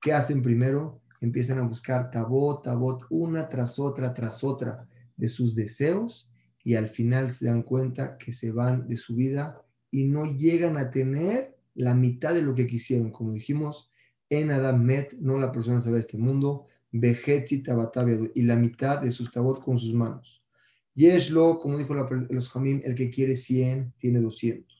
¿Qué hacen primero? Empiezan a buscar tabot, tabot, una tras otra, tras otra de sus deseos y al final se dan cuenta que se van de su vida y no llegan a tener la mitad de lo que quisieron. Como dijimos, en Adam Met, no la persona sabe de este mundo, y la mitad de sus tabot con sus manos. Y es lo, como dijo los Jamim, el que quiere 100 tiene 200.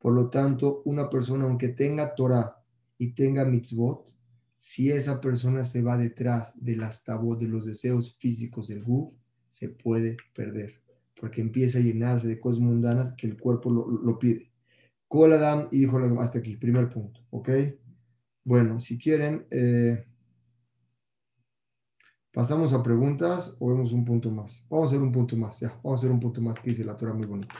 Por lo tanto, una persona, aunque tenga Torah y tenga mitzvot, si esa persona se va detrás de las tabot, de los deseos físicos del guf, se puede perder, porque empieza a llenarse de cosas mundanas que el cuerpo lo, pide. Koladam y dijo hasta aquí, primer punto, ¿ok? Bueno, si quieren, eh, ¿Pasamos a preguntas o vemos un punto más? Vamos a hacer un punto más, ya. Vamos a hacer un punto más que dice la Torah muy bonito.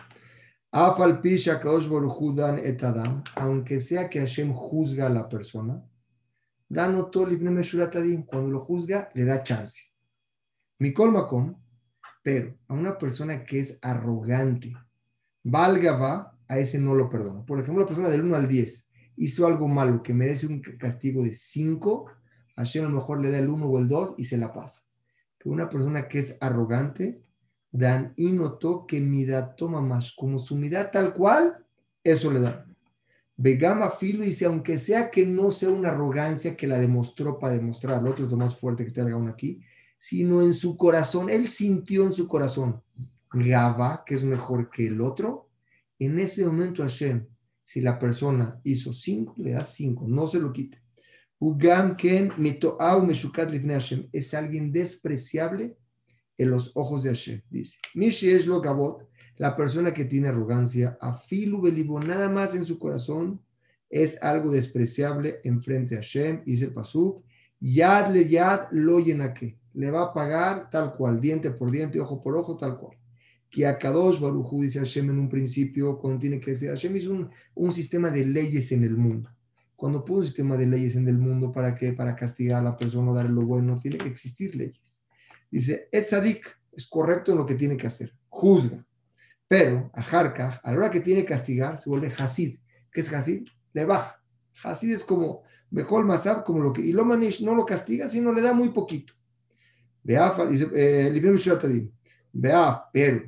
Aunque sea que Hashem juzga a la persona, cuando lo juzga, le da chance. Mikol makom, pero a una persona que es arrogante, valga va, a ese no lo perdona. Por ejemplo, una persona del 1 al 10 hizo algo malo que merece un castigo de 5, Hashem a lo mejor le da el uno o el dos y se la pasa. Pero una persona que es arrogante, dan y notó que midad toma más, como su midad tal cual, eso le da. Vegama Filo dice, aunque sea que no sea una arrogancia que la demostró para demostrar, al otro es lo más fuerte que te uno aquí, sino en su corazón, él sintió en su corazón, Gaba, que es mejor que el otro, en ese momento Hashem, si la persona hizo cinco, le da cinco, no se lo quite. Ugam Ken Meshukat Hashem, es alguien despreciable en los ojos de Hashem, dice. Mishi es lo Gabot, la persona que tiene arrogancia, afilu belibo, nada más en su corazón, es algo despreciable en frente a Hashem, dice el Pasuk, yad le yad lo que le va a pagar tal cual, diente por diente, ojo por ojo, tal cual. Que a Kadosh Baruchu dice Hashem en un principio, cuando tiene que decir, Hashem es un, un sistema de leyes en el mundo. Cuando pone un sistema de leyes en el mundo, ¿para qué? Para castigar a la persona o darle lo bueno, tiene que existir leyes. Dice, es sadik, es correcto lo que tiene que hacer, juzga. Pero a Harkaj, a la hora que tiene que castigar, se vuelve Hasid. ¿Qué es Hasid? Le baja. Hasid es como, mejor Masab, como lo que. Y Lomanish no lo castiga, sino le da muy poquito. Vea, eh, Vea, pero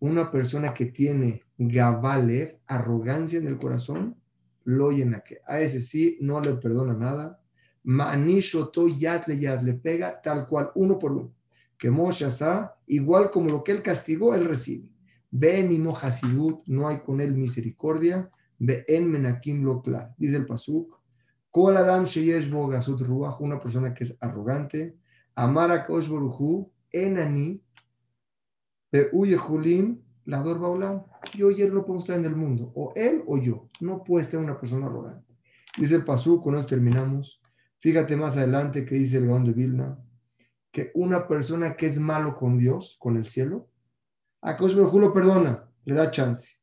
una persona que tiene Gabalev, arrogancia en el corazón, lo llena que a ese sí no le perdona nada. Manishoto yat le pega tal cual, uno por uno. Que Moshe igual como lo que él castigó, él recibe. Ben y no hay con él misericordia. Ve en menakim lo Dice el pasuk. Kol adam sheyesh bo ruach, una persona que es arrogante. Amara kosh boruchu, enani, be uye julim, la baulam. Yo y él no podemos estar en el mundo, o él o yo. No puede estar una persona arrogante. Dice el pasuk, con esto terminamos. Fíjate más adelante que dice el Gaón de Vilna, que una persona que es malo con Dios, con el cielo, a Kosh lo perdona, le da chance.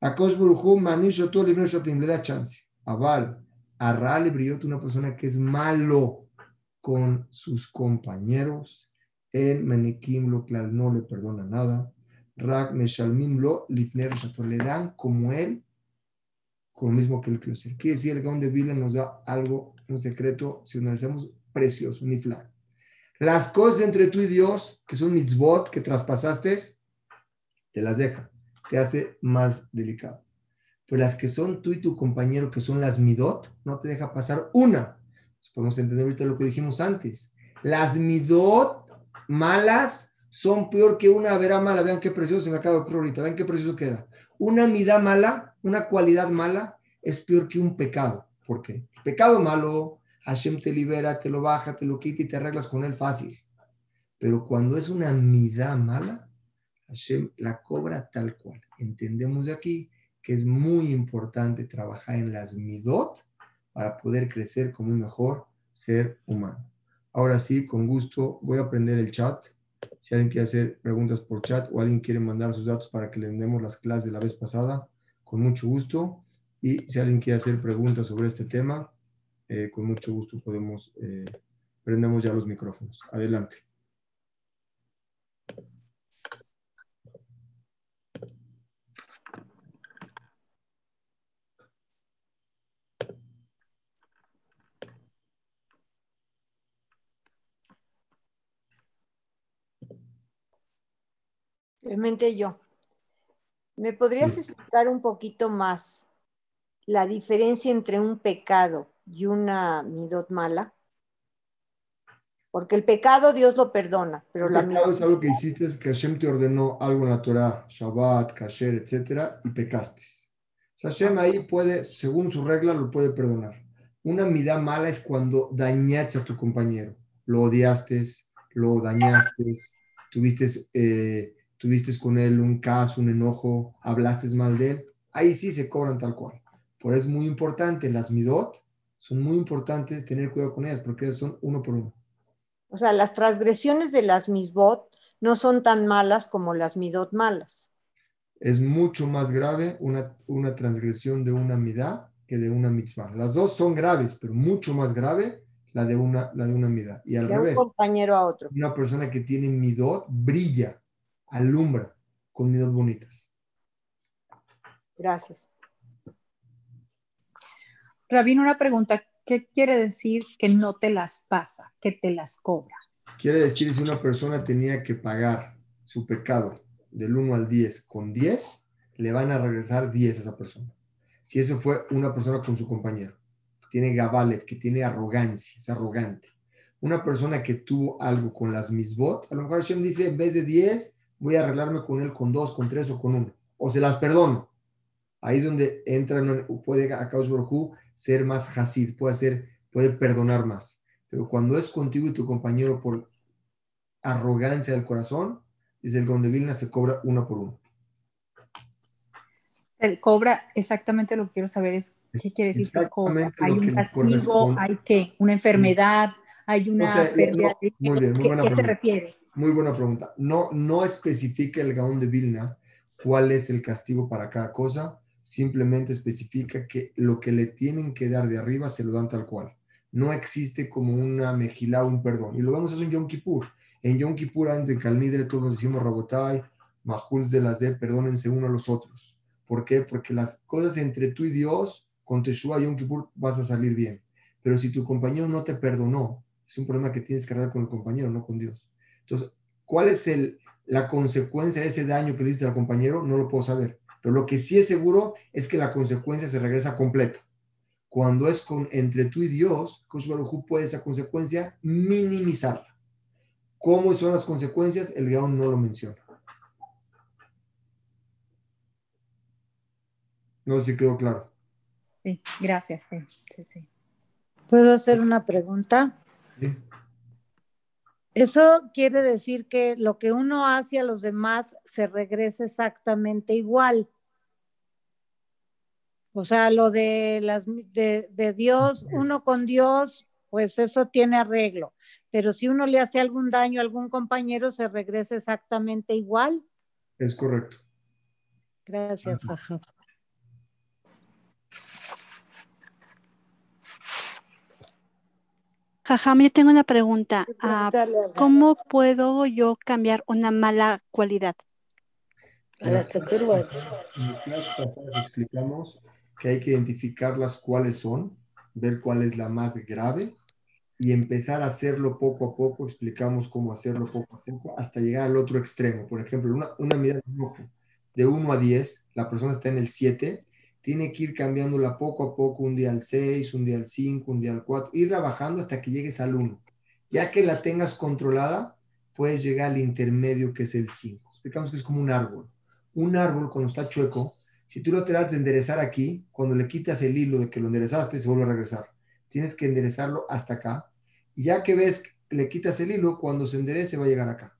A Kosh Manisho todo le da chance. A Val, a Ral Briot, una persona que es malo con sus compañeros. En Menekim lo no le perdona nada. Rak Meshalmim lo Lifner le dan como él, con lo mismo que él quiere ser. Quiere decir, el Gaon de Vila nos da algo, un secreto, si analizamos, precioso, un ifla. Las cosas entre tú y Dios, que son mitzvot, que traspasaste, te las deja, te hace más delicado. Pero las que son tú y tu compañero, que son las midot, no te deja pasar una. podemos entender ahorita lo que dijimos antes. Las midot malas son peor que una vera mala. Vean qué precioso se me acaba de ocurrir ahorita. Vean qué precioso queda. Una mida mala, una cualidad mala, es peor que un pecado. ¿Por qué? Pecado malo, Hashem te libera, te lo baja, te lo quita y te arreglas con él fácil. Pero cuando es una mida mala, Hashem la cobra tal cual. Entendemos de aquí que es muy importante trabajar en las midot para poder crecer como un mejor ser humano. Ahora sí, con gusto, voy a aprender el chat. Si alguien quiere hacer preguntas por chat o alguien quiere mandar sus datos para que le demos las clases de la vez pasada, con mucho gusto. Y si alguien quiere hacer preguntas sobre este tema, eh, con mucho gusto podemos, eh, prendemos ya los micrófonos. Adelante. Realmente yo. ¿Me podrías explicar un poquito más la diferencia entre un pecado y una midot mala? Porque el pecado Dios lo perdona, pero el la pecado es algo que hiciste, es que Hashem te ordenó algo en la Torah, Shabbat, Kasher, etcétera, y pecaste. Hashem ahí puede, según su regla, lo puede perdonar. Una midá mala es cuando dañaste a tu compañero, lo odiaste, lo dañaste, tuviste eh, tuviste con él un caso, un enojo, hablaste mal de él, ahí sí se cobran tal cual. Por eso es muy importante, las midot son muy importantes tener cuidado con ellas porque son uno por uno. O sea, las transgresiones de las misbot no son tan malas como las midot malas. Es mucho más grave una, una transgresión de una midá que de una mitzvah. Las dos son graves, pero mucho más grave la de una, la de una midá. Y al revés. Un compañero a otro. Una persona que tiene midot brilla alumbra con dos bonitas. Gracias. Rabino, una pregunta. ¿Qué quiere decir que no te las pasa, que te las cobra? Quiere decir si una persona tenía que pagar su pecado del 1 al 10 con 10, le van a regresar 10 a esa persona. si eso fue una persona con su compañero, que tiene gabalet, que tiene arrogancia, es arrogante. Una persona que tuvo algo con las misbot, a lo mejor Hashem dice, en vez de 10, voy a arreglarme con él con dos, con tres o con uno, o se las perdono. Ahí es donde entra, puede a Hu ser más hasid, puede, ser, puede perdonar más. Pero cuando es contigo y tu compañero por arrogancia del corazón, dice el Gonde Vilna, se cobra uno por uno. Se cobra exactamente lo que quiero saber es qué quiere decir se cobra. Hay un castigo, hay qué, una enfermedad, hay una pérdida. muy bien, muy buena ¿Qué se refiere? Muy buena pregunta. No, no especifica el Gaón de Vilna cuál es el castigo para cada cosa, simplemente especifica que lo que le tienen que dar de arriba se lo dan tal cual. No existe como una mejilá, un perdón. Y lo vemos eso en Yom Kippur. En Yom Kippur, entre Calnidre, todos decimos Rabotai, Mahuls de las de, perdónense uno a los otros. ¿Por qué? Porque las cosas entre tú y Dios, con Teshua y Yom Kippur, vas a salir bien. Pero si tu compañero no te perdonó, es un problema que tienes que arreglar con el compañero, no con Dios. Entonces, ¿cuál es el, la consecuencia de ese daño que le hiciste al compañero? No lo puedo saber. Pero lo que sí es seguro es que la consecuencia se regresa completa. Cuando es con, entre tú y Dios, Kosh puede esa consecuencia minimizarla. ¿Cómo son las consecuencias? El guion no lo menciona. No sé si quedó claro. Sí, gracias. Sí, sí, sí. ¿Puedo hacer una pregunta? Sí. Eso quiere decir que lo que uno hace a los demás se regresa exactamente igual. O sea, lo de las de, Dios, uno con Dios, pues eso tiene arreglo. Pero si uno le hace algún daño a algún compañero, se regresa exactamente igual. Es correcto. Gracias, Jajam, yo tengo una pregunta. Ah, ¿Cómo puedo yo cambiar una mala cualidad? En las clases explicamos que hay que identificarlas cuáles son, ver cuál es la más grave y empezar a hacerlo poco a poco. Explicamos cómo hacerlo poco a poco hasta llegar al otro extremo. Por ejemplo, una, una mirada de 1 a 10, la persona está en el 7 tiene que ir cambiándola poco a poco, un día al 6, un día al 5, un día al 4, irla bajando hasta que llegues al 1. Ya que la tengas controlada, puedes llegar al intermedio que es el 5. Explicamos que es como un árbol. Un árbol cuando está chueco, si tú lo tratas de enderezar aquí, cuando le quitas el hilo de que lo enderezaste, se vuelve a regresar. Tienes que enderezarlo hasta acá. Ya que ves, le quitas el hilo, cuando se enderece va a llegar acá.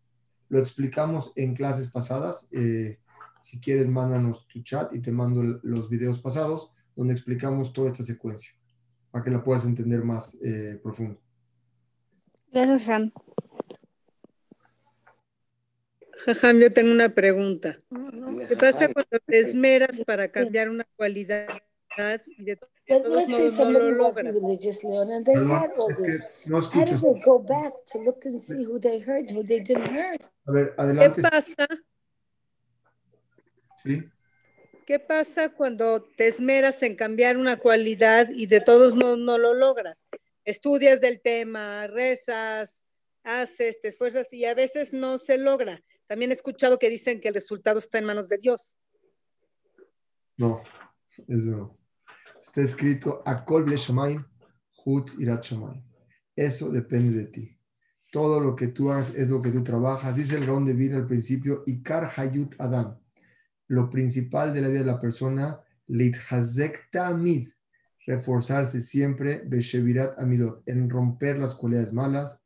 Lo explicamos en clases pasadas. Eh, si quieres, mándanos tu chat y te mando los videos pasados donde explicamos toda esta secuencia para que la puedas entender más eh, profundo. Gracias, Ham. Jajam, yo tengo una pregunta. ¿Qué pasa cuando te esmeras para cambiar una cualidad y de todos modos no lo logras? A ver, adelante. ¿Qué ¿Qué pasa cuando te esmeras en cambiar una cualidad y de todos modos no lo logras? Estudias del tema, rezas, haces, te esfuerzas y a veces no se logra. También he escuchado que dicen que el resultado está en manos de Dios. No, eso no. Está escrito Akol Hut Irat Eso depende de ti. Todo lo que tú haces es lo que tú trabajas. Dice el Gaón de Vina al principio, Ikar Hayut Adam lo principal de la vida de la persona, amid, reforzarse siempre, beshevirat amidot, en romper las cualidades malas,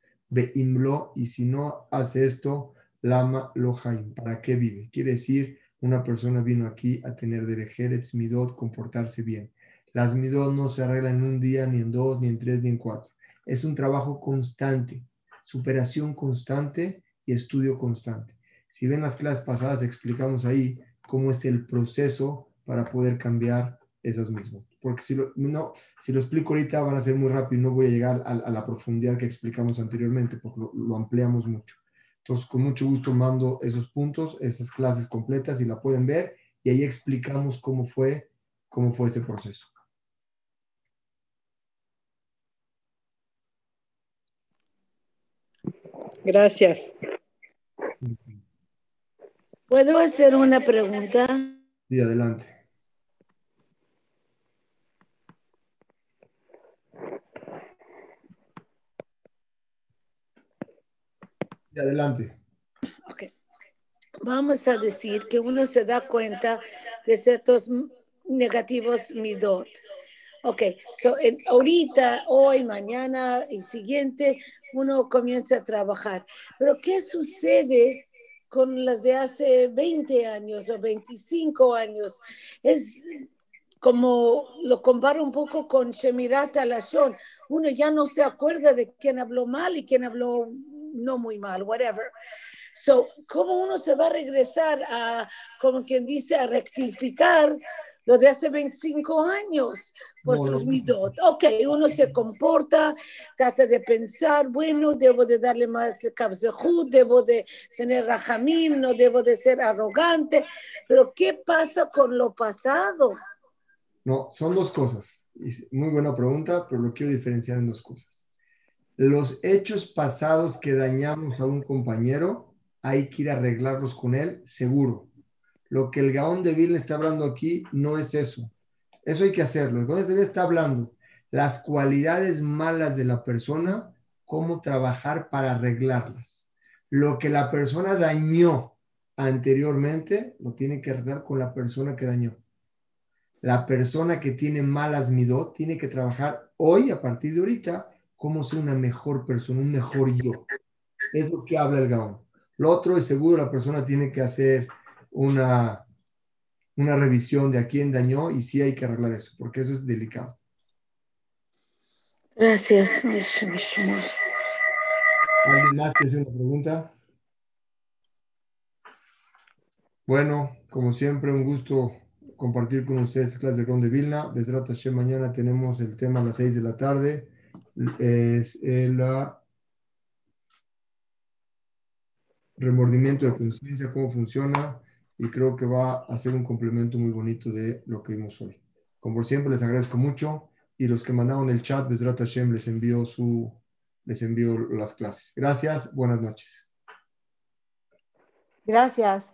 imlo y si no hace esto, lama lohaim, ¿para qué vive? Quiere decir, una persona vino aquí a tener derejeret, midot, comportarse bien. Las midot no se arreglan en un día, ni en dos, ni en tres, ni en cuatro. Es un trabajo constante, superación constante y estudio constante. Si ven las clases pasadas, explicamos ahí cómo es el proceso para poder cambiar esas mismas. Porque si lo, no, si lo explico ahorita van a ser muy rápido y no voy a llegar a, la profundidad que explicamos anteriormente porque lo, ampliamos mucho. Entonces, con mucho gusto mando esos puntos, esas clases completas y la pueden ver y ahí explicamos cómo fue, cómo fue ese proceso. Gracias. ¿Puedo hacer una pregunta? Sí, adelante. Y adelante. Okay. Vamos a decir que uno se da cuenta de ciertos negativos midot. Ok, so, en, ahorita, hoy, mañana y siguiente, uno comienza a trabajar. Pero ¿qué sucede con las de hace 20 años o 25 años? Es como lo comparo un poco con Shemirat Alashon, uno ya no se acuerda de quién habló mal y quién habló no muy mal, whatever. So, ¿cómo uno se va a regresar a, como quien dice, a rectificar lo de hace 25 años por sus midot? Ok, uno se comporta, trata de pensar, bueno, debo de darle más kabzehut, debo de tener rajamim, no debo de ser arrogante, pero ¿qué pasa con lo pasado? No, son dos cosas. Muy buena pregunta, pero lo quiero diferenciar en dos cosas. Los hechos pasados que dañamos a un compañero, hay que ir a arreglarlos con él, seguro. Lo que el Gaón de Vilna está hablando aquí no es eso. Eso hay que hacerlo. El Gaón de Vilna está hablando las cualidades malas de la persona, cómo trabajar para arreglarlas. Lo que la persona dañó anteriormente, lo tiene que arreglar con la persona que dañó la persona que tiene malas midot tiene que trabajar hoy, a partir de ahorita, cómo ser una mejor persona, un mejor yo. Es lo que habla el Gaón. Lo otro es seguro, la persona tiene que hacer una, una revisión de a quién dañó y sí hay que arreglar eso, porque eso es delicado. Gracias. ¿Alguien más que hacer una pregunta? Bueno, como siempre, un gusto compartir con ustedes clase de Ron de Vilna. Desde mañana tenemos el tema a las 6 de la tarde. Es el remordimiento de conciencia, cómo funciona. Y creo que va a ser un complemento muy bonito de lo que vimos hoy. Como siempre, les agradezco mucho. Y los que mandaron el chat, desde Hashem les envío su, les envío las clases. Gracias, buenas noches. Gracias.